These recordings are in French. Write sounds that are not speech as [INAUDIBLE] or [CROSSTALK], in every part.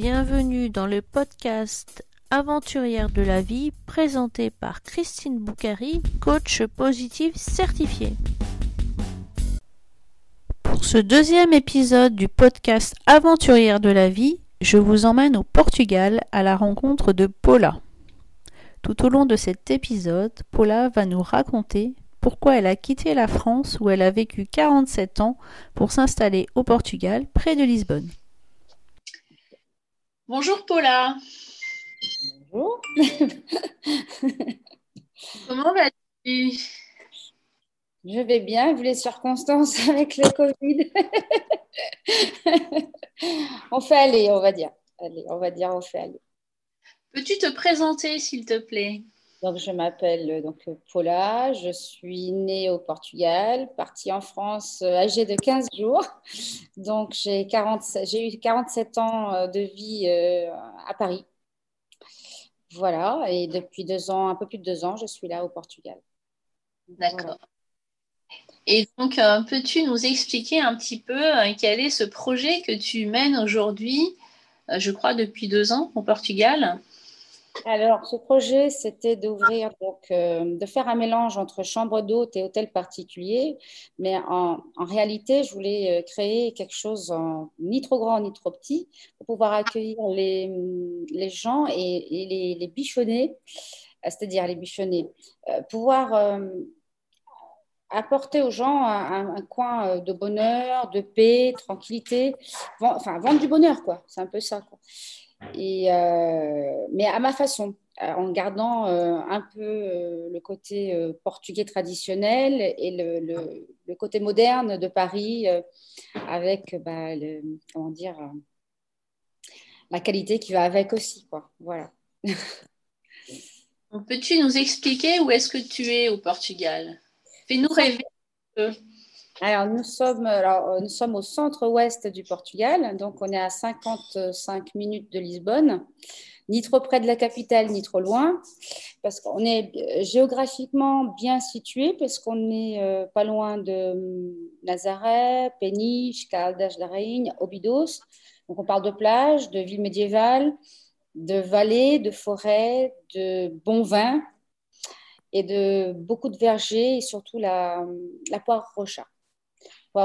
Bienvenue dans le podcast Aventurière de la vie présenté par Christine Boucari, coach positif certifié. Pour ce deuxième épisode du podcast Aventurière de la vie, je vous emmène au Portugal à la rencontre de Paula. Tout au long de cet épisode, Paula va nous raconter pourquoi elle a quitté la France où elle a vécu 47 ans pour s'installer au Portugal près de Lisbonne. Bonjour Paula. Bonjour. [LAUGHS] Comment vas-tu? Je vais bien, vu les circonstances avec le Covid? [LAUGHS] on fait aller, on va dire. Allez, on va dire, on fait aller. Peux-tu te présenter, s'il te plaît? Donc, je m'appelle donc Paula, je suis née au Portugal, partie en France euh, âgée de 15 jours. Donc, j'ai eu 47 ans euh, de vie euh, à Paris. Voilà, et depuis deux ans, un peu plus de deux ans, je suis là au Portugal. D'accord. Et donc, peux-tu nous expliquer un petit peu quel est ce projet que tu mènes aujourd'hui, je crois depuis deux ans au Portugal? Alors, ce projet, c'était d'ouvrir, euh, de faire un mélange entre chambre d'hôte et hôtel particulier. Mais en, réalité, je voulais euh, créer quelque chose ni trop grand ni trop petit pour pouvoir accueillir les, les gens et, les, les, bichonner, euh, c'est-à-dire les bichonner, pouvoir apporter aux gens un, coin de bonheur, de paix, tranquillité, enfin, vendre du bonheur, quoi. C'est un peu ça. Et, euh, mais à ma façon, euh, en gardant euh, un peu le côté portugais traditionnel et le, le, côté moderne de Paris avec bah, le, comment dire, la qualité qui va avec aussi. Quoi. Voilà. [LAUGHS] Peux-tu nous expliquer où est-ce que tu es au Portugal? Fais-nous rêver. Alors nous, sommes, alors, euh, nous sommes au centre-ouest du Portugal, donc on est à 55 minutes de Lisbonne, ni trop près de la capitale, ni trop loin, parce qu'on est euh, géographiquement bien situé, parce qu'on n'est euh, pas loin de hum, Nazaré, Peniche, Caldas da Rainha, Obidos. Donc on parle de plages, de villes médiévales, de vallées, de forêts, de bons vins et de beaucoup de vergers et surtout la, la poire rocha.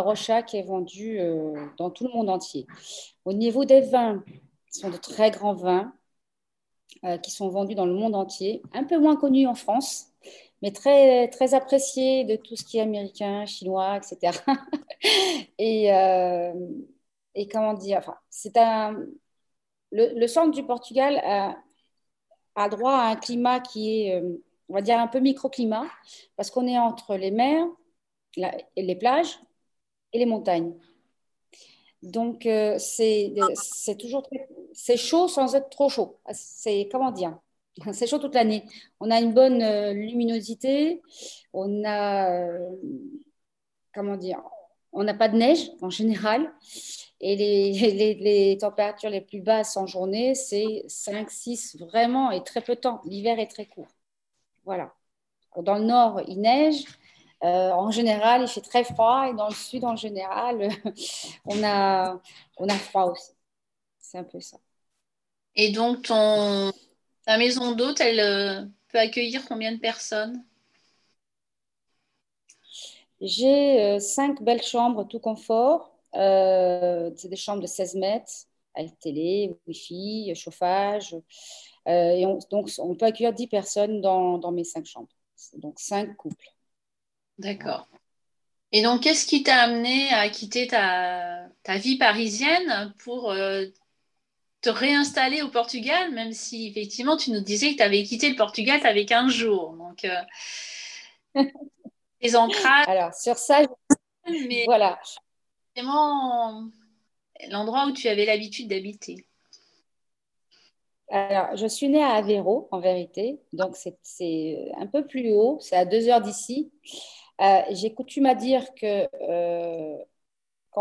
Rocha qui est vendu euh, dans tout le monde entier. Au niveau des vins, ce sont de très grands vins euh, qui sont vendus dans le monde entier, un peu moins connus en France, mais très, très appréciés de tout ce qui est américain, chinois, etc. [LAUGHS] et, euh, et comment dire, enfin, c'est un. Le, centre du Portugal a, a, droit à un climat qui est, on va dire, un peu microclimat, parce qu'on est entre les mers et les plages, et les montagnes. Donc, euh, c'est toujours c'est chaud sans être trop chaud. C'est comment dire? [LAUGHS] C'est chaud toute l'année. On a une bonne euh, luminosité. On a euh, comment dire? On n'a pas de neige en général. Et les, [LAUGHS] les, les, températures les plus basses en journée, c'est 5, 6 vraiment et très peu de temps. L'hiver est très court. Voilà. Dans le nord, il neige. Euh, en général, il fait très froid et dans le sud, en général, [LAUGHS] on, a, on a froid aussi. C'est un peu ça. Et donc, ton, ta maison d'hôte, elle euh, peut accueillir combien de personnes? J'ai euh, cinq belles chambres, tout confort. c'est des chambres de 16 mètres, avec télé, wifi, chauffage. et donc, on peut accueillir 10 personnes dans, dans mes cinq chambres. Donc, cinq couples. D'accord. Et donc, qu'est-ce qui t'a amené à quitter ta, vie parisienne pour euh, te réinstaller au Portugal, même si effectivement tu nous disais que tu avais quitté le Portugal, tu avais 15 jours. Donc, euh, les ancrages. Alors, sur ça, mais voilà. Vraiment l'endroit où tu avais l'habitude d'habiter. Alors, je suis née à Aveiro, en vérité. Donc, c'est un peu plus haut. C'est à deux heures d'ici. Euh, j'ai coutume à dire que euh,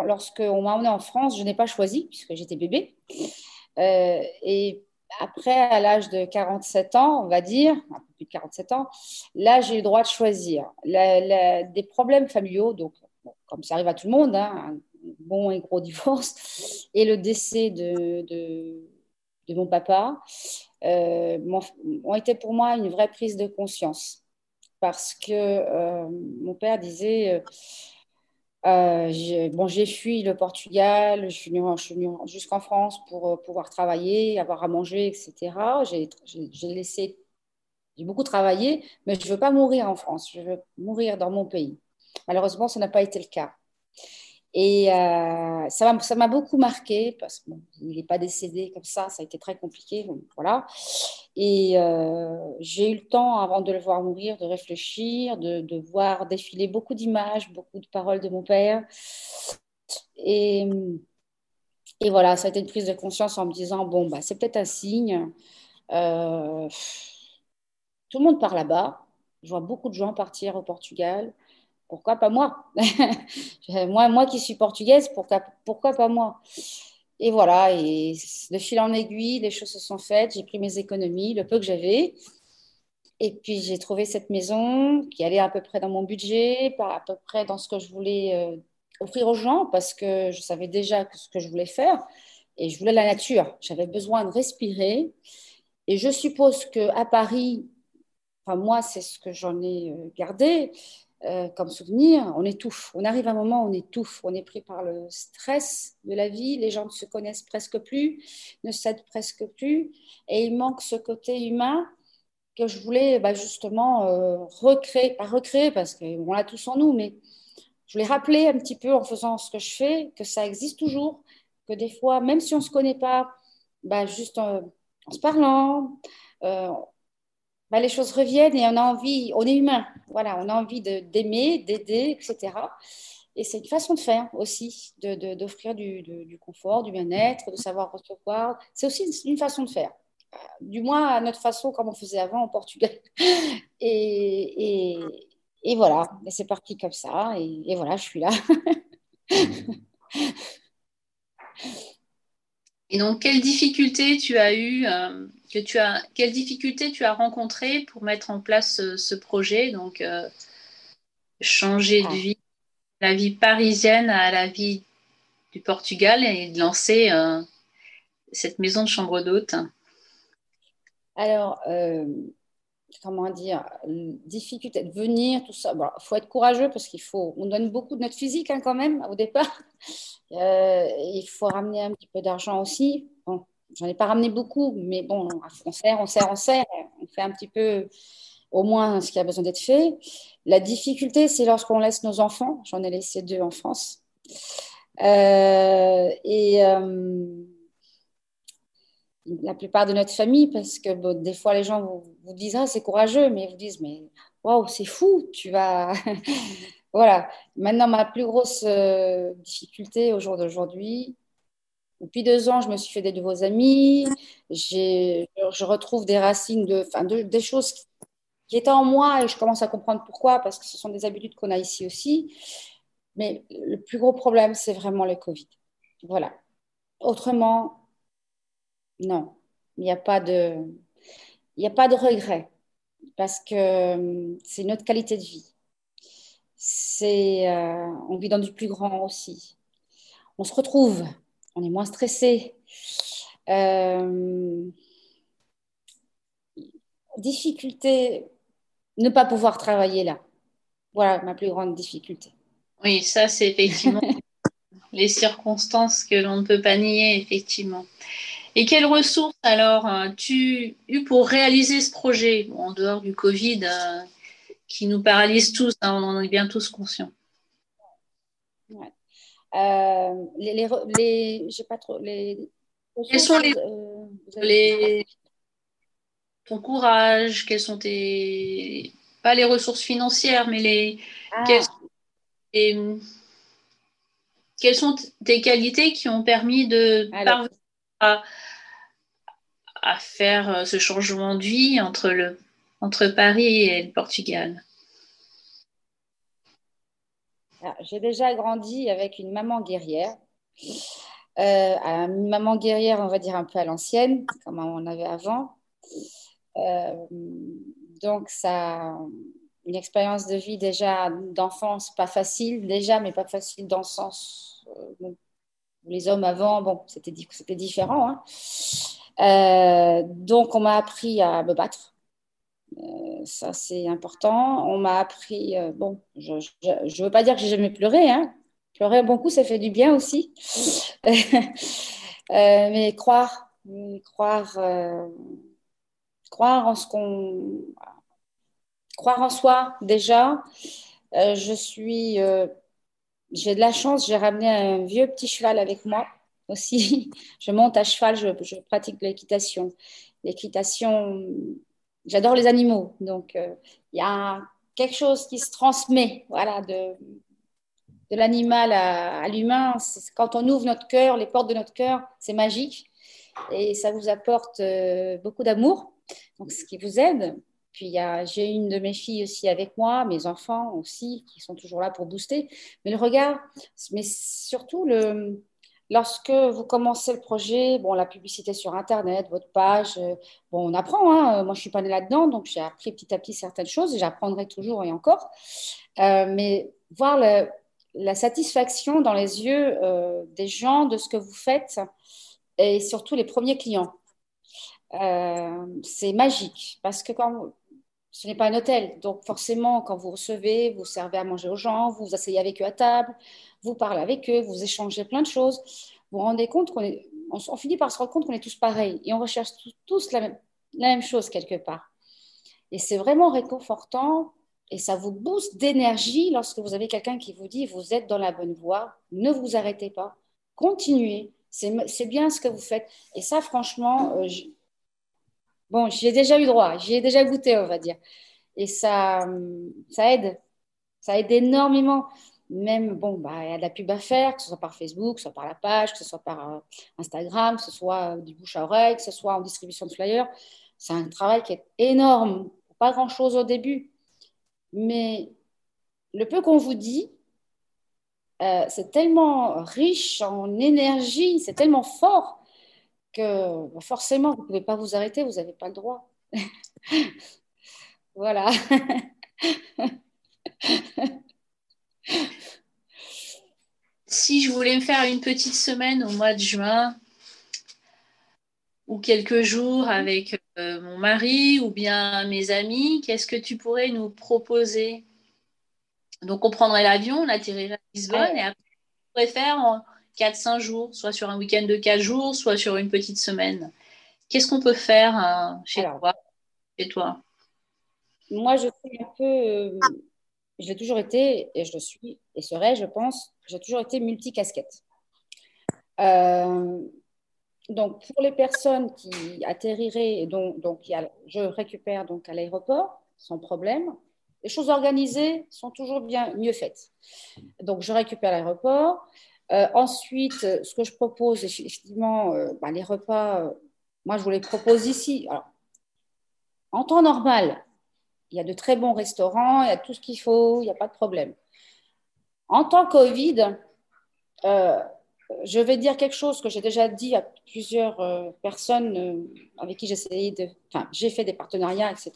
lorsqu'on m'a emmenée en France, je n'ai pas choisi puisque j'étais bébé. Euh, et après, à l'âge de 47 ans, on va dire, un peu plus de 47 ans, là, j'ai eu le droit de choisir. des problèmes familiaux, donc, comme ça arrive à tout le monde, hein, un bon et gros [LAUGHS] divorce, et le décès de, de mon papa ont été pour moi une vraie prise de conscience. Parce que mon père disait euh, j'ai, bon, j'ai fui le Portugal, je suis venue, jusqu'en France pour euh, pouvoir travailler, avoir à manger, etc. J'ai, laissé, j'ai beaucoup travaillé, mais je ne veux pas mourir en France, je veux mourir dans mon pays. Malheureusement, ça n'a pas été le cas. Et euh, ça m'a beaucoup marqué parce qu'il n'est pas décédé comme ça, ça a été très compliqué. voilà. Et euh, j'ai eu le temps, avant de le voir mourir, de réfléchir, de, de voir défiler beaucoup d'images, beaucoup de paroles de mon père. Et, et, voilà, ça a été une prise de conscience en me disant bon, bah, c'est peut-être un signe. Euh, tout le monde part là-bas. Je vois beaucoup de gens partir au Portugal pourquoi pas moi [LAUGHS] moi, moi qui suis portugaise, pourquoi, pourquoi pas moi? Et voilà, et de fil en aiguille, les choses se sont faites, j'ai pris mes économies, le peu que j'avais, et puis j'ai trouvé cette maison qui allait à peu près dans mon budget, à peu près dans ce que je voulais euh, offrir aux gens, parce que je savais déjà ce que je voulais faire, et je voulais la nature, j'avais besoin de respirer, et je suppose qu'à Paris, enfin moi c'est ce que j'en ai euh, gardé, euh, comme souvenir, on étouffe. On arrive à un moment où on étouffe. On est pris par le stress de la vie. Les gens ne se connaissent presque plus, ne s'aident presque plus. Et il manque ce côté humain que je voulais bah, justement euh, recréer, pas recréer parce qu'on l'a tous en nous, mais je voulais rappeler un petit peu en faisant ce que je fais que ça existe toujours, que des fois, même si on ne se connaît pas, bah, juste en, se parlant, euh, bah, les choses reviennent et on a envie, on est humain, voilà, on a envie d'aimer, d'aider, etc. Et c'est une façon de faire aussi, d'offrir du, du, confort, du bien-être, de savoir recevoir. C'est aussi une, façon de faire. Euh, du moins à notre façon, comme on faisait avant au Portugal. [LAUGHS] Et, et, et voilà, c'est parti comme ça. Et, et voilà, je suis là. [LAUGHS] Et donc, quelles difficultés tu as eu, euh, que tu as, quelles difficultés tu as rencontrées pour mettre en place ce, projet? Donc, euh, changer de ah. vie, la vie parisienne à la vie du Portugal et de lancer euh, cette maison de chambre d'hôte. Alors, comment dire, difficulté de venir, tout ça. Il faut être courageux parce qu'il faut, on donne beaucoup de notre physique hein, quand même au départ. [LAUGHS] Euh, il faut ramener un petit peu d'argent aussi. Bon, j'en ai pas ramené beaucoup, mais bon, on sert, on sert, on sert. On fait un petit peu au moins ce qui a besoin d'être fait. La difficulté, c'est lorsqu'on laisse nos enfants. J'en ai laissé deux en France. Euh, et euh, la plupart de notre famille, parce que des fois les gens vous, disent ah, c'est courageux, mais ils vous disent mais waouh, c'est fou, tu vas. [LAUGHS] voilà. Maintenant, ma plus grosse euh, difficulté au jour d'aujourd'hui, depuis deux ans, je me suis fait des nouveaux amis, je retrouve des racines, de, de, des choses qui étaient en moi et je commence à comprendre pourquoi, parce que ce sont des habitudes qu'on a ici aussi. Mais le plus gros problème, c'est vraiment le Covid. Voilà. Autrement, non, il n'y a pas de, il a pas de regret parce que euh, c'est notre qualité de vie. C'est, euh, on vit dans du plus grand aussi. On se retrouve, on est moins stressé. Euh, difficulté, ne pas pouvoir travailler là. Voilà ma plus grande difficulté. Oui, ça c'est effectivement [LAUGHS] les circonstances que l'on ne peut pas nier, effectivement. Et quelles ressources alors as-tu eu pour réaliser ce projet, en dehors du Covid euh, qui nous paralyse tous, hein, on en est bien tous conscients. Euh, les, les, pas trop, les, Quels sont les, euh, les, ton courage Quelles sont tes pas les ressources financières, mais les, ah. quelles, sont tes qualités qui ont permis de parvenir à, faire euh, ce changement de vie entre, le, entre Paris et le Portugal ah, J'ai déjà grandi avec une maman guerrière. Euh, une maman guerrière, on va dire un peu à l'ancienne, comme on avait avant. Euh, donc, ça, une expérience de vie déjà d'enfance, pas facile déjà, mais pas facile dans le sens. Les hommes avant, bon, c'était différent. Hein. donc, on m'a appris à me battre. ça, c'est important. On m'a appris, bon, je ne veux pas dire que j'ai jamais pleuré, hein. Pleurer un bon ça fait du bien aussi. [LAUGHS] mais croire, croire, croire croire en soi déjà. Euh, je suis, euh, j'ai de la chance, j'ai ramené un vieux petit cheval avec moi aussi. [LAUGHS] je monte à cheval, je, pratique l'équitation. L'équitation, j'adore les animaux, donc euh, il y a quelque chose qui se transmet, voilà, de, l'animal à, l'humain. Quand on ouvre notre cœur, les portes de notre cœur, c'est magique et ça vous apporte beaucoup d'amour, donc ce qui vous aide. Puis j'ai une de mes filles aussi avec moi, mes enfants aussi, qui sont toujours là pour booster. Mais le regard, mais surtout le, lorsque vous commencez le projet, bon, la publicité sur Internet, votre page, euh, bon, on apprend. Hein. Moi, je suis pas née là-dedans, donc j'ai appris petit à petit certaines choses et j'apprendrai toujours et encore. Euh, mais voir la satisfaction dans les yeux euh, des gens de ce que vous faites et surtout les premiers clients. c'est magique parce que quand ce n'est pas un hôtel. Donc forcément, quand vous recevez, vous servez à manger aux gens, vous vous asseyez avec eux à table, vous parlez avec eux, vous échangez plein de choses. Vous vous rendez compte qu'on est, on, finit par se rendre compte qu'on est tous pareils et on recherche tous, la, même, chose quelque part. Et c'est vraiment réconfortant et ça vous booste d'énergie lorsque vous avez quelqu'un qui vous dit vous êtes dans la bonne voie, ne vous arrêtez pas, continuez, c'est bien ce que vous faites. Et ça, franchement, euh, Bon, j'y déjà eu droit, j'y ai déjà goûté, on va dire. Et ça, ça aide. Ça aide énormément. Même, bon, bah, il y a de la pub à faire, que ce soit par Facebook, que ce soit par la page, que ce soit par euh, Instagram, que ce soit du bouche à oreille, que ce soit en distribution de flyers. C'est un travail qui est énorme. Pas grand-chose au début. Mais le peu qu'on vous dit, euh, c'est tellement riche en énergie, c'est tellement fort que bah, forcément, vous ne pouvez pas vous arrêter, vous n'avez pas le droit. [LAUGHS] voilà. si je voulais me faire une petite semaine au mois de juin ou quelques jours avec euh, mon mari ou bien mes amis, qu'est-ce que tu pourrais nous proposer? Donc, on prendrait l'avion, on atterrirait à Lisbonne et après, on pourrait faire 4-5 jours, soit sur un week-end de 4 jours, soit sur une petite semaine. Qu'est-ce qu'on peut faire euh, chez, toi, chez toi? Moi, je suis un peu. Euh, j'ai toujours été, et je le suis, et serai, je pense, j'ai toujours été multicasquette. Euh, donc, pour les personnes qui atterriraient, donc, donc je récupère donc à l'aéroport sans problème. Les choses organisées sont toujours bien mieux faites. Donc, je récupère à l'aéroport. Euh, ensuite, ce que je propose, effectivement, euh, bah, les repas, euh, moi, je vous les propose ici. en temps normal, il y a de très bons restaurants, il y a tout ce qu'il faut, il n'y a pas de problème. En temps Covid, je vais dire quelque chose que j'ai déjà dit à plusieurs personnes avec qui j'ai de, enfin, j'ai fait des partenariats, etc.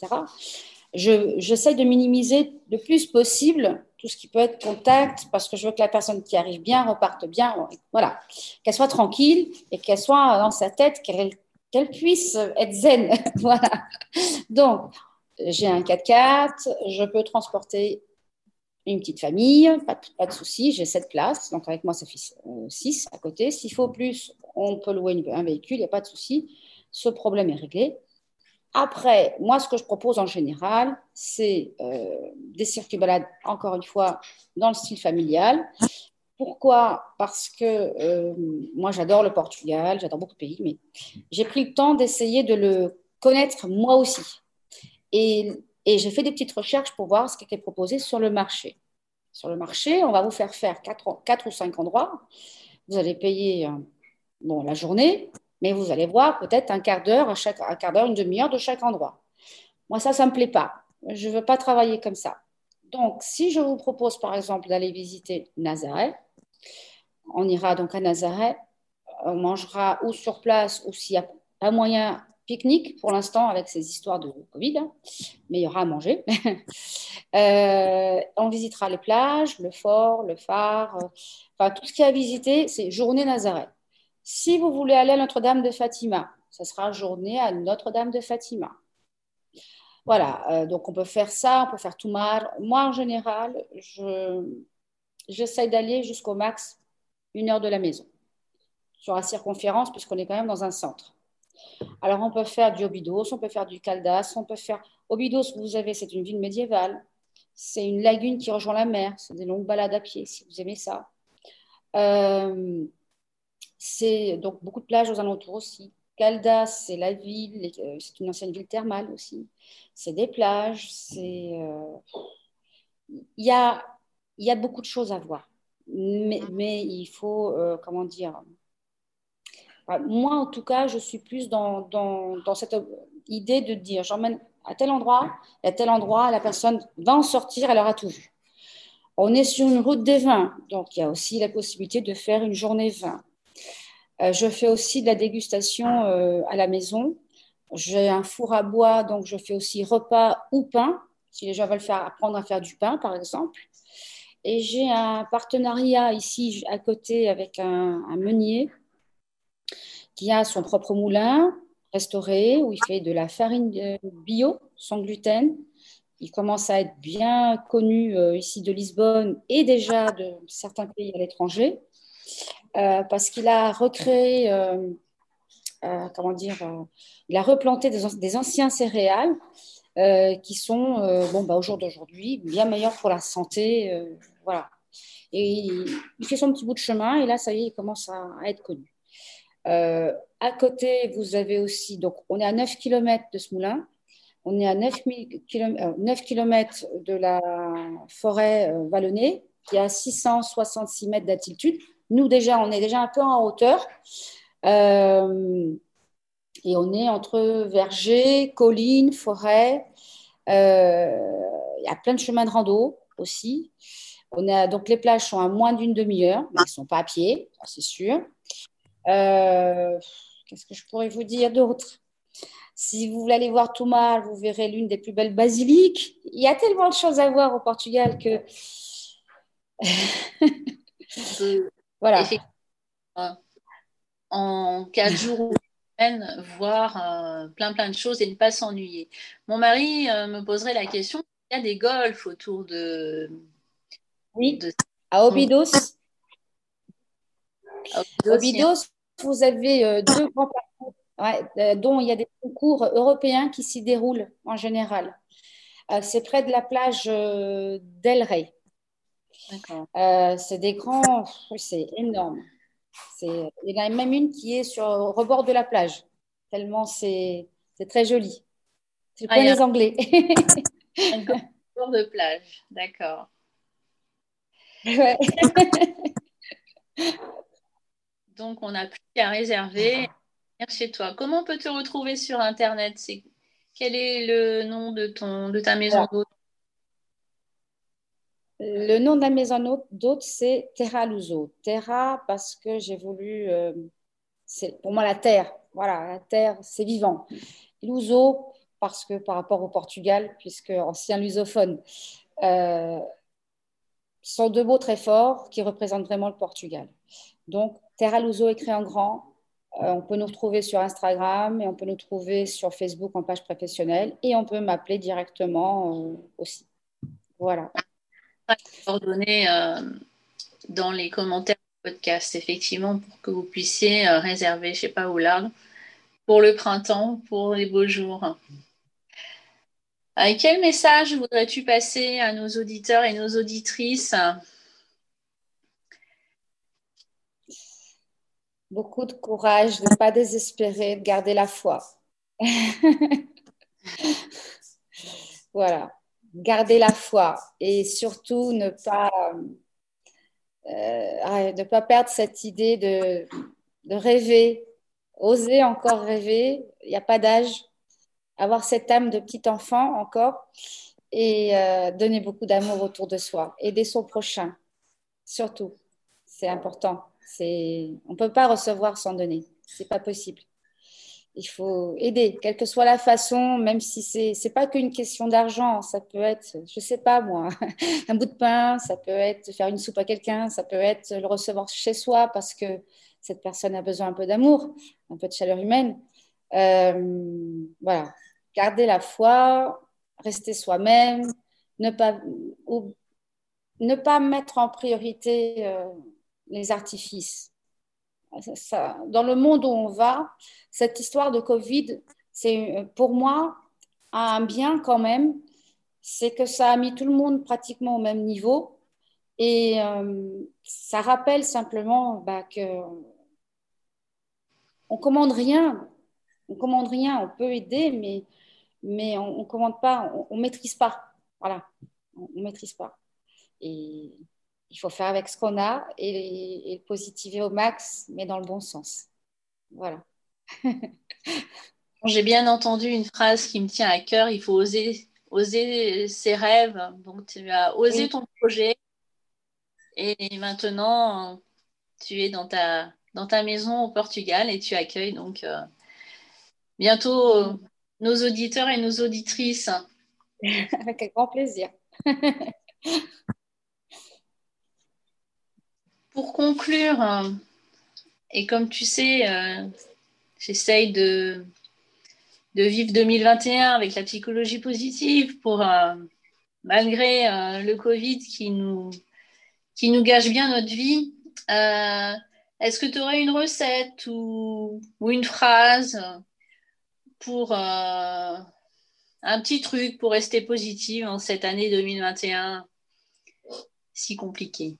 J'essaie de minimiser le plus possible tout ce qui peut être contact, parce que je veux que la personne qui arrive bien reparte bien. Voilà, qu'elle soit tranquille et qu'elle soit dans sa tête, qu'elle puisse être zen. [LAUGHS] voilà. Donc, j'ai un 4x4, je peux transporter une petite famille, pas, pas de souci, j'ai 7 places, donc avec moi ça fait 6 euh, à côté. S'il faut plus, on peut louer un véhicule, il n'y a pas de souci. Ce problème est réglé. Après, moi, ce que je propose en général, c'est euh, des circuits balades, encore une fois, dans le style familial. Pourquoi? Parce que euh, moi, j'adore le Portugal, j'adore beaucoup de pays, mais j'ai pris le temps d'essayer de le connaître moi aussi. Et, j'ai fait des petites recherches pour voir ce qui était proposé sur le marché. Sur le marché, on va vous faire faire quatre ou cinq endroits. Vous allez payer bon, la journée, mais vous allez voir peut-être un quart d'heure, chaque, un quart d'heure, une demi-heure de chaque endroit. Moi, ça, ça ne me plaît pas. Je ne veux pas travailler comme ça. Donc, si je vous propose, par exemple, d'aller visiter Nazareth, on ira donc à Nazareth, on mangera ou sur place ou s'il y a un moyen pique-nique pour l'instant avec ces histoires de Covid, hein, mais il y aura à manger. [LAUGHS] Euh, on visitera les plages, le fort, le phare, euh, enfin tout ce qu'il y a à visiter, c'est journée Nazareth. Si vous voulez aller à Notre-Dame de Fatima, ça sera journée à Notre-Dame de Fatima. Voilà, euh, donc on peut faire ça, on peut faire tout mal. Moi, en général, j'essaye d'aller jusqu'au max une heure de la maison sur la circonférence, puisqu'on est quand même dans un centre. Alors, on peut faire du Obidos, on peut faire du Caldas, on peut faire. Obidos, vous avez, c'est une ville médiévale. C'est une lagune qui rejoint la mer. C'est des longues balades à pied, si vous aimez ça. Euh, c'est donc beaucoup de plages aux alentours aussi. Caldas, c'est la ville, euh, c'est une ancienne ville thermale aussi. C'est des plages, c'est. Euh, il y, a, y a beaucoup de choses à voir. Mais, mais il faut, comment dire, moi, en tout cas, je suis plus dans, dans, dans cette idée de dire j'emmène à tel endroit, et à tel endroit, la personne va en sortir, elle aura tout vu. On est sur une route des vins, donc il y a aussi la possibilité de faire une journée vin. Euh, je fais aussi de la dégustation euh, à la maison. J'ai un four à bois, donc je fais aussi repas ou pain, si les gens veulent faire, apprendre à faire du pain, par exemple. Et j'ai un partenariat ici à côté avec un, un meunier qui a son propre moulin restauré où il fait de la farine bio sans gluten. Il commence à être bien connu euh, ici de Lisbonne et déjà de certains pays à l'étranger euh, parce qu'il a recréé, euh, comment dire, il a replanté des, anciens céréales qui sont, bon, bah, au jour d'aujourd'hui, bien meilleurs pour la santé. voilà. Et il, fait son petit bout de chemin et là, ça y est, il commence à être connu. Euh, à côté, vous avez aussi, donc on est à 9 km de ce moulin, on est à 9, km, 9 km de la forêt euh, vallonnée, qui est à 666 mètres d'altitude. Nous, déjà, on est déjà un peu en hauteur. Euh, et on est entre vergers, collines, forêts. Il y a plein de chemins de rando aussi. Donc les plages sont à moins d'une demi-heure, mais elles ne sont pas à pied, c'est sûr. Euh, qu'est-ce que je pourrais vous dire d'autre? Si vous voulez aller voir Toumar, vous verrez l'une des plus belles basiliques. Il y a tellement de choses à voir au Portugal que. [LAUGHS] voilà. En quatre [LAUGHS] jours ou semaine, voir euh, plein plein de choses et ne pas s'ennuyer. Mon mari euh, me poserait la question il y a des golfs autour de. Oui, à Obidos. À Obidos, vous avez euh, deux grands parcours, euh, dont il y a des concours européens qui s'y déroulent en général. Euh, c'est près de la plage d'El Rey. C'est des grands, c'est énorme. Il y en a même une qui est sur le rebord de la plage, tellement c'est très joli. C'est ah, les Anglais. un bord de plage, d'accord. Ouais. Donc, on n'a plus qu'à réserver chez toi. Comment on peut te retrouver sur Internet? Quel est le nom de, ton, de ta maison d'hôte? Le nom de la maison d'hôte, c'est Terra Luso. Terra parce que j'ai voulu... Euh, c'est pour moi la terre. Voilà, la terre, c'est vivant. Luso parce que par rapport au Portugal, puisque ancien lusophone, euh, sont deux mots très forts qui représentent vraiment le Portugal. Donc, Terra Luso écrit en grand. Euh, on peut nous retrouver sur Instagram et on peut nous trouver sur Facebook en page professionnelle et on peut m'appeler directement euh, aussi. Voilà. Coordonnées euh, dans les commentaires du podcast, effectivement, pour que vous puissiez réserver, je ne sais pas où là, pour le printemps, pour les beaux jours. quel message voudrais-tu passer à nos auditeurs et nos auditrices? Beaucoup de courage, de ne pas désespérer, de garder la foi. [LAUGHS] voilà, garder la foi et surtout ne pas, euh, ne pas perdre cette idée de, de rêver, oser encore rêver. Il n'y a pas d'âge. Avoir cette âme de petit enfant encore et euh, donner beaucoup d'amour autour de soi. Aider son prochain, surtout. C'est important. On ne peut pas recevoir sans donner. Ce n'est pas possible. Il faut aider, quelle que soit la façon, même si ce n'est pas qu'une question d'argent. Ça peut être, je sais pas moi, [LAUGHS] un bout de pain, ça peut être faire une soupe à quelqu'un, ça peut être le recevoir chez soi parce que cette personne a besoin un peu d'amour, un peu de chaleur humaine. voilà, garder la foi, rester soi-même, ne pas, ne pas mettre en priorité les artifices. Dans le monde où on va, cette histoire de Covid, c'est pour moi un bien quand même, c'est que ça a mis tout le monde pratiquement au même niveau. Et euh, ça rappelle simplement bah, que on commande rien, on commande rien, on peut aider, mais, mais on, ne commande pas, on, ne maîtrise pas, voilà, on, ne maîtrise pas. Et il faut faire avec ce qu'on a et, et positiver au max, mais dans le bon sens. Voilà. J'ai bien entendu une phrase qui me tient à cœur, il faut oser, oser ses rêves. Donc tu as osé ton projet et maintenant tu es dans ta, dans ta maison au Portugal et tu accueilles donc euh, bientôt euh, nos auditeurs et nos auditrices. [LAUGHS] Avec grand plaisir. [LAUGHS] Pour conclure, euh, et comme tu sais, j'essaye de, de vivre 2021 avec la psychologie positive pour, euh, malgré euh, le Covid qui nous, qui nous gâche bien notre vie. Euh, est-ce que tu aurais une recette ou, ou une phrase pour un petit truc pour rester positive en cette année 2021 si compliquée?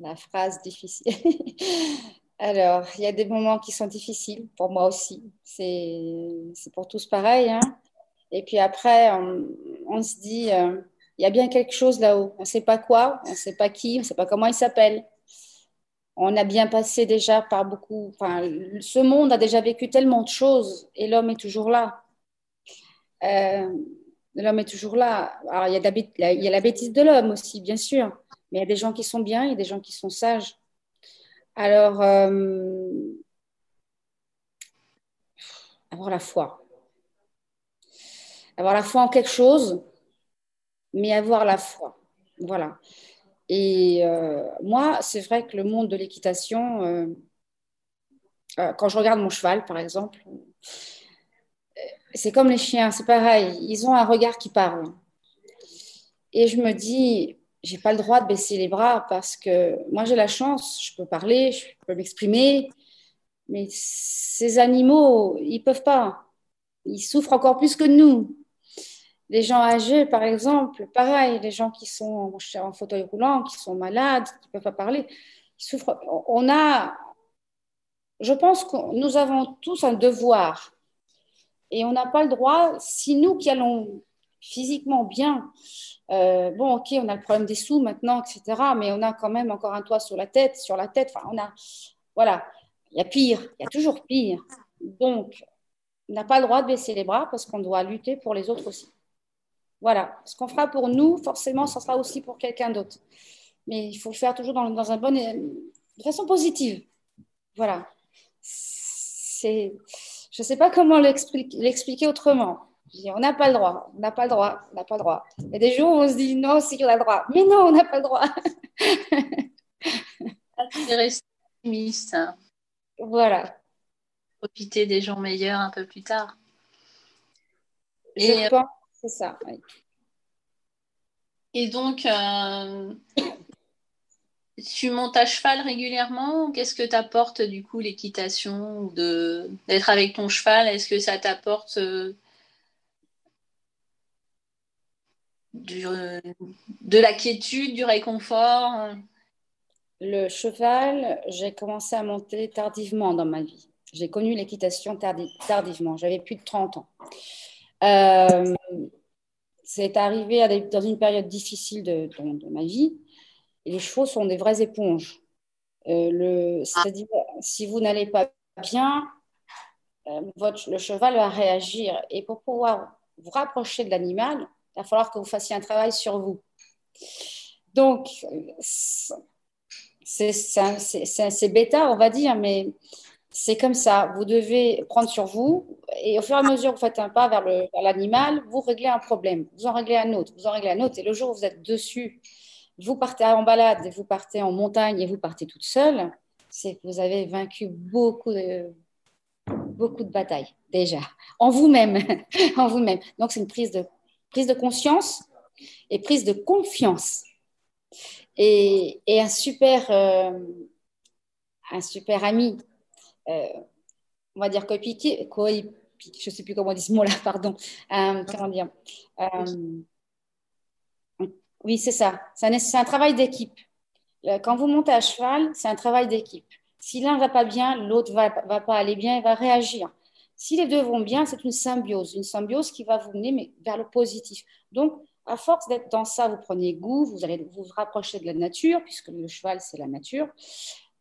La phrase difficile. [LAUGHS] Alors, il y a des moments qui sont difficiles pour moi aussi. C'est pour tous pareil. Hein. Et puis après, on, se dit, euh, il y a bien quelque chose là-haut. On ne sait pas quoi, on ne sait pas qui, on ne sait pas comment il s'appelle. On a bien passé déjà par beaucoup. Enfin, ce monde a déjà vécu tellement de choses et l'homme est toujours là. Euh, l'homme est toujours là. Alors, il y a la bêtise de l'homme aussi, bien sûr. Mais il y a des gens qui sont bien, il y a des gens qui sont sages. Alors, euh, avoir la foi. Avoir la foi en quelque chose, mais avoir la foi. Voilà. Et euh, moi, c'est vrai que le monde de l'équitation, euh, quand je regarde mon cheval, par exemple, c'est comme les chiens, c'est pareil, ils ont un regard qui parle. Et je me dis, j'ai pas le droit de baisser les bras parce que moi j'ai la chance, je peux parler, je peux m'exprimer, mais ces animaux, ils peuvent pas. Ils souffrent encore plus que nous. Les gens âgés, par exemple, pareil, les gens qui sont en fauteuil roulant, qui sont malades, qui ne peuvent pas parler, ils souffrent. On a, je pense que nous avons tous un devoir et on n'a pas le droit, si nous qui allons physiquement bien, euh, bon, ok, on a le problème des sous maintenant, etc. Mais on a quand même encore un toit sur la tête, sur la tête. Enfin, on a, voilà, il y a pire, il y a toujours pire. Donc, on n'a pas le droit de baisser les bras parce qu'on doit lutter pour les autres aussi. Voilà, ce qu'on fera pour nous, forcément, ça sera aussi pour quelqu'un d'autre. Mais il faut le faire toujours dans, un bon, de façon positive. Voilà. C'est, je ne sais pas comment l'expliquer autrement on n'a pas le droit, on n'a pas le droit, on n'a pas le droit. Il y a des jours où on se dit non, si on a le droit. Mais non, on n'a pas le droit. [LAUGHS] optimiste. Voilà. Profiter des jours meilleurs un peu plus tard. Et, Je pense c'est ça. Et donc, euh, tu montes à cheval régulièrement Qu'est-ce que t'apporte du coup l'équitation d'être avec ton cheval? Est-ce que ça t'apporte euh, de la quiétude, du réconfort Le cheval, j'ai commencé à monter tardivement dans ma vie. J'ai connu l'équitation tardivement. J'avais plus de 30 ans. Euh, c'est arrivé dans une période difficile de, ma vie. Les chevaux sont des vraies éponges. Euh, c'est-à-dire, si vous n'allez pas bien, euh, le cheval va réagir. Et pour pouvoir vous rapprocher de l'animal, il va falloir que vous fassiez un travail sur vous. Donc, c'est bêta, on va dire, mais c'est comme ça. Vous devez prendre sur vous et au fur et à mesure que vous faites un pas vers l'animal, vous réglez un problème. Vous en réglez un autre, vous en réglez un autre. Et le jour où vous êtes dessus, vous partez en balade, vous partez en montagne et vous partez toute seule, c'est que vous avez vaincu beaucoup de, beaucoup de batailles déjà en vous-même, [LAUGHS] en vous-même. Donc c'est une prise de prise de conscience et prise de confiance et, un super euh, un super ami, euh, on va dire coéquipier, je ne sais plus comment on dit ce mot-là, [LAUGHS] pardon. Euh, comment dire Oui, c'est ça. C'est un, travail d'équipe. Quand vous montez à cheval, c'est un travail d'équipe. Si l'un ne va pas bien, l'autre va, va, pas aller bien, il va réagir. Si les deux vont bien, c'est une symbiose, une symbiose qui va vous mener mais, vers le positif. Donc, à force d'être dans ça, vous prenez goût, vous allez vous rapprocher de la nature, puisque le cheval, c'est la nature.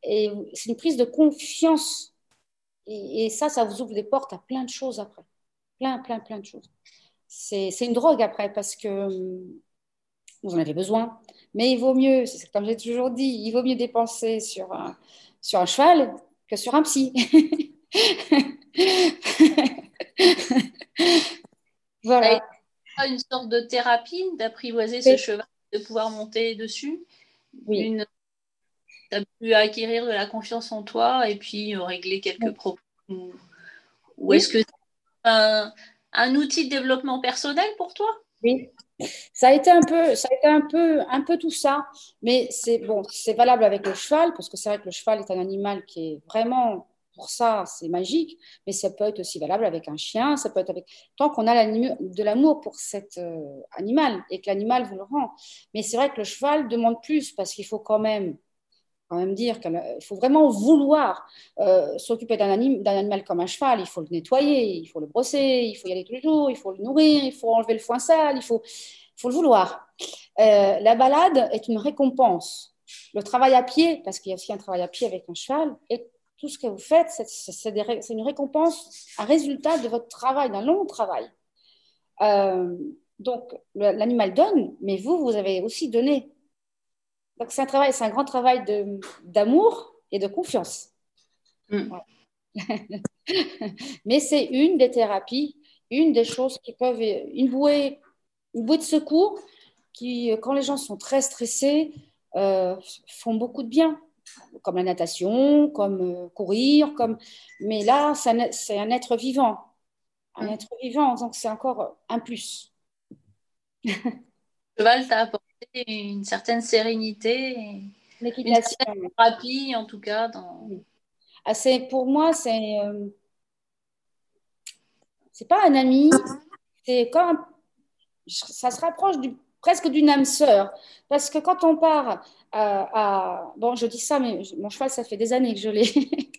Et c'est une prise de confiance. Et, ça, ça vous ouvre les portes à plein de choses après. Plein, plein, plein de choses. C'est une drogue après, parce que hum, vous en avez besoin. Mais il vaut mieux, c'est comme j'ai toujours dit, il vaut mieux dépenser sur sur un cheval que sur un psy. [LAUGHS] [LAUGHS] voilà. Une sorte de thérapie d'apprivoiser ce cheval, de pouvoir monter dessus? Oui. Tu as pu acquérir de la confiance en toi et puis euh, régler quelques problèmes. Ou, est-ce que c'est un, un, outil de développement personnel pour toi? Oui. Ça a été un peu, ça a été un peu, un peu tout ça, mais c'est bon, c'est valable avec le cheval parce que c'est vrai que le cheval est un animal qui est vraiment pour ça, c'est magique, mais ça peut être aussi valable avec un chien, ça peut être avec tant qu'on a de l'amour pour cet euh, animal et que l'animal vous le rend. Mais c'est vrai que le cheval demande plus parce qu'il faut quand même quand même dire qu'il faut vraiment vouloir euh, s'occuper d'un animal comme un cheval. Il faut le nettoyer, il faut le brosser, il faut y aller tous les jours, il faut le nourrir, il faut enlever le foin sale, il faut, faut le vouloir. Euh, la balade est une récompense. Le travail à pied, parce qu'il y a aussi un travail à pied avec un cheval, est tout ce que vous faites, c'est une récompense, un résultat de votre travail, d'un long travail. Euh, donc, l'animal donne, mais vous, vous avez aussi donné. Donc, c'est un travail, c'est un grand travail d'amour et de confiance. Mm. [LAUGHS] mais c'est une des thérapies, une des choses qui peuvent, une bouée, une bouée de secours qui, quand les gens sont très stressés, euh, font beaucoup de bien comme la natation, comme euh, courir, comme... mais là, c'est un être vivant. Un mm. être vivant, donc c'est encore un plus. Le [LAUGHS] cheval t'a apporté une certaine sérénité, une certaine thérapie en tout cas. Dans... Ah, pour moi, c'est euh, c'est pas un ami, c'est comme ça se rapproche du presque d'une âme sœur. Parce que quand on part à, Bon, je dis ça, mais mon cheval, ça fait des années que je l'ai.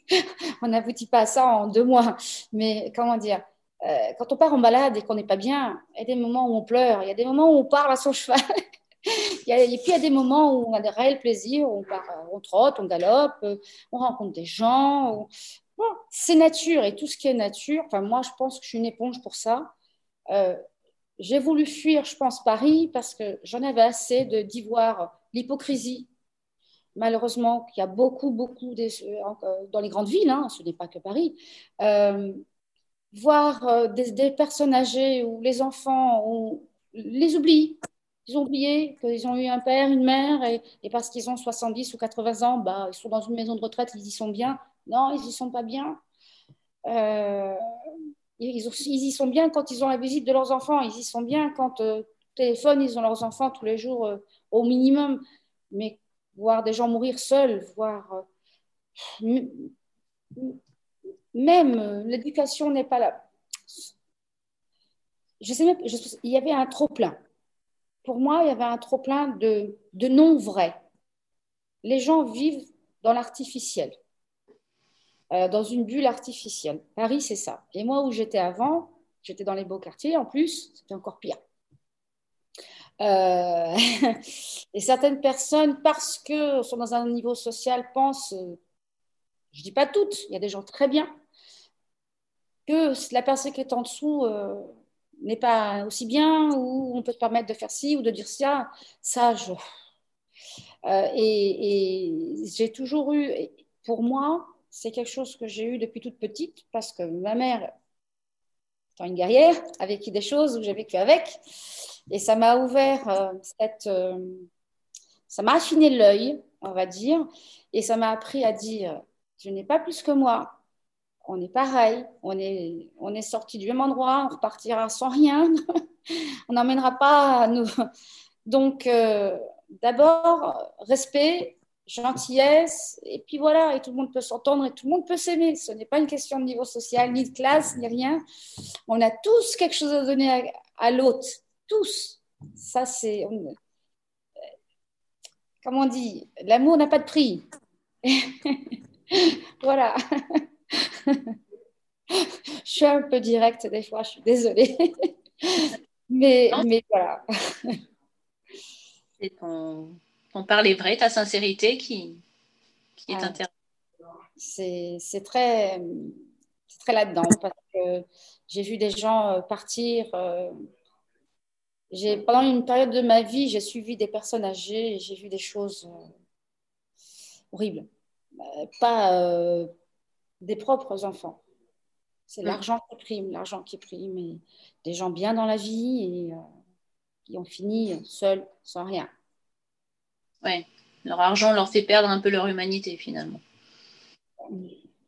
[LAUGHS] on n'aboutit pas à ça en deux mois. Mais comment dire euh, Quand on part en balade et qu'on n'est pas bien, il y a des moments où on pleure, il y a des moments où on parle à son [LAUGHS] cheval. et puis il y a des moments où on a des réels plaisirs, on, part, on trotte, on galope, on rencontre des gens. C'est nature et tout ce qui est nature. Enfin, moi, je pense que je suis une éponge pour ça. Euh, j'ai voulu fuir, je pense, Paris parce que j'en avais assez d'y voir l'hypocrisie. Malheureusement, il y a beaucoup, beaucoup euh, dans les grandes villes, hein, ce n'est pas que Paris. Euh, voir euh, des, personnes âgées où les enfants on les oublient. Ils ont oublié qu'ils ont eu un père, une mère, et, parce qu'ils ont 70 ou 80 ans, bah, ils sont dans une maison de retraite, ils y sont bien. Non, ils n'y sont pas bien. Euh, ils, y sont bien quand ils ont la visite de leurs enfants, ils y sont bien quand euh, téléphone, ils ont leurs enfants tous les jours euh, au minimum. Mais voir des gens mourir seuls, voir. Euh, même l'éducation n'est pas là. Je sais même, il y avait un trop-plein. Pour moi, il y avait un trop-plein de, de non-vrai. Les gens vivent dans l'artificiel. Euh, dans une bulle artificielle. Paris, c'est ça. Et moi, où j'étais avant, j'étais dans les beaux quartiers, en plus, c'était encore pire. Euh, [LAUGHS] et certaines personnes, parce que sont dans un niveau social, pensent, je ne dis pas toutes, il y a des gens très bien, que la personne qui est en dessous euh, n'est pas aussi bien, ou on peut se permettre de faire ci ou de dire ça. Ça, je... et j'ai toujours eu, pour moi, c'est quelque chose que j'ai eu depuis toute petite parce que ma mère étant une guerrière, a vécu des choses où j'ai vécu avec. Et ça m'a ouvert euh, cette. Euh, ça m'a affiné l'œil, on va dire, et ça m'a appris à dire je n'ai pas plus que moi. on est pareil. On est, on est sorti du même endroit, on repartira sans rien. [LAUGHS] on n'emmènera pas nous. Donc, euh, d'abord, respect, gentillesse, et puis voilà, et tout le monde peut s'entendre et tout le monde peut s'aimer. Ce n'est pas une question de niveau social, ni de classe, ni rien. On a tous quelque chose à donner à, l'autre. Tous. Ça, c'est. Comment on dit L'amour n'a pas de prix. [LAUGHS] voilà. [LAUGHS] je suis un peu directe des fois, je suis désolée. [LAUGHS] mais, mais voilà. C'est ton, ton parler vrai, ta sincérité qui, qui est ah. intéressante. C'est très, très là-dedans parce que j'ai vu des gens euh, partir. Euh, pendant une période de ma vie, j'ai suivi des personnes âgées et j'ai vu des choses euh, horribles. Pas des propres enfants. C'est mm. l'argent qui prime, l'argent qui prime. Et des gens bien dans la vie et qui ont fini seuls, sans rien. Ouais, leur argent leur fait perdre un peu leur humanité finalement.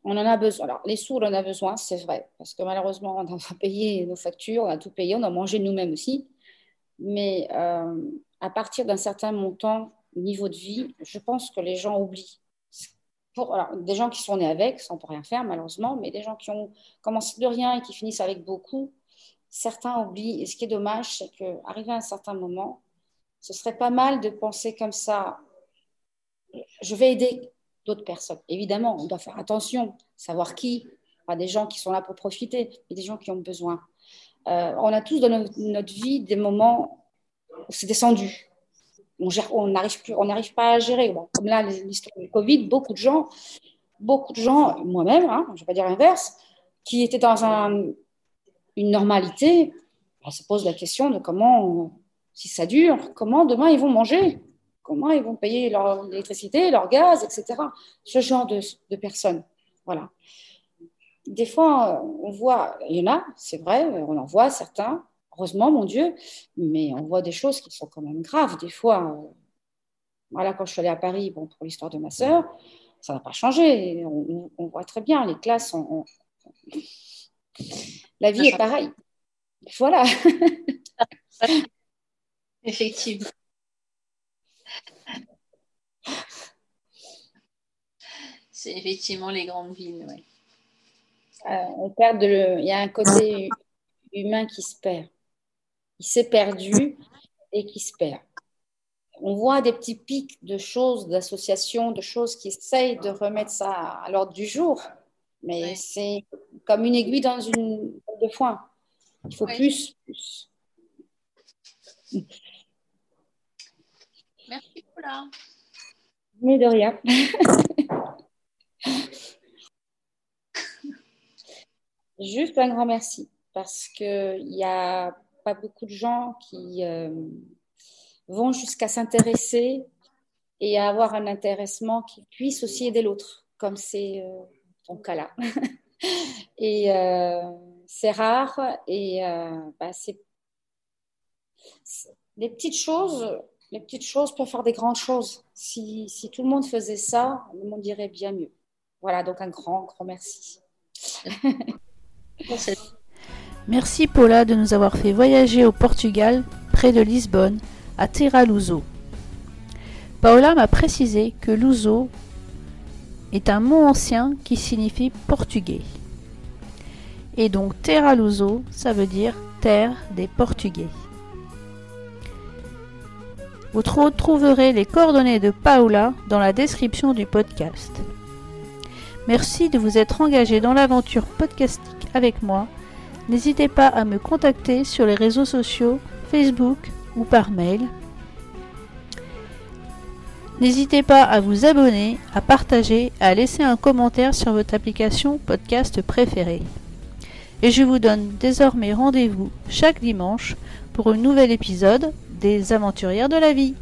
On en a besoin. Alors, les sous, on en a besoin, c'est vrai, parce que malheureusement, on a [LAUGHS] payé nos factures, on a tout payé, on a mangé nous-mêmes aussi. Mais euh, à partir d'un certain montant, niveau de vie, je pense que les gens oublient des gens qui sont nés avec, sans pour rien faire malheureusement, mais des gens qui ont commencé de rien et qui finissent avec beaucoup, certains oublient. Et ce qui est dommage, c'est qu'arrivé à un certain moment, ce serait pas mal de penser comme ça. Je vais aider d'autres personnes. Évidemment, on doit faire attention, savoir qui, pas des gens qui sont là pour profiter, mais des gens qui ont besoin. Euh, on a tous dans notre vie des moments où c'est descendu on n'arrive pas à gérer. comme là, l'histoire du Covid, beaucoup de gens, beaucoup de gens, moi-même, hein, je ne vais pas dire l'inverse, qui étaient dans une normalité, on se pose la question de comment, si ça dure, comment demain ils vont manger, comment ils vont payer leur électricité, leur gaz, etc. Ce genre de, de personnes, voilà. Des fois, on voit, il y en a, c'est vrai, on en voit certains heureusement, mon Dieu, mais on voit des choses qui sont quand même graves. Des fois, voilà, quand je suis allée à Paris, bon, pour l'histoire de ma sœur, ça n'a pas changé. On, voit très bien, les classes, la vie est pareille. Voilà. [LAUGHS] Effectivement. C'est effectivement les grandes villes, oui. Euh, on perd de Il y a un côté humain qui se perd il s'est perdu et qui se perd. On voit des petits pics de choses, d'associations, de choses qui essayent de remettre ça à l'ordre du jour, mais c'est comme une aiguille dans une de foin. Il faut plus, plus. Mais de rien. [LAUGHS] Juste un grand merci parce qu'il y a beaucoup de gens qui euh, vont jusqu'à s'intéresser et à avoir un intéressement qui puisse aussi aider l'autre, comme c'est euh, ton cas là. [LAUGHS] et euh, c'est rare et bah, c'est les petites choses. Les petites choses peuvent faire des grandes choses. Si, si tout le monde faisait ça, le monde irait bien mieux. Voilà, donc un grand, grand [LAUGHS] merci. Merci Paula de nous avoir fait voyager au Portugal, près de Lisbonne, à Terra Luso. Paola m'a précisé que Luso est un mot ancien qui signifie portugais. Et donc Terra ça veut dire terre des Portugais. Vous trouverez les coordonnées de Paola dans la description du podcast. Merci de vous être engagé dans l'aventure podcastique avec moi N'hésitez pas à me contacter sur les réseaux sociaux, Facebook ou par mail. N'hésitez pas à vous abonner, à partager, à laisser un commentaire sur votre application podcast préférée. Et je vous donne désormais rendez-vous chaque dimanche pour un nouvel épisode des Aventurières de la vie.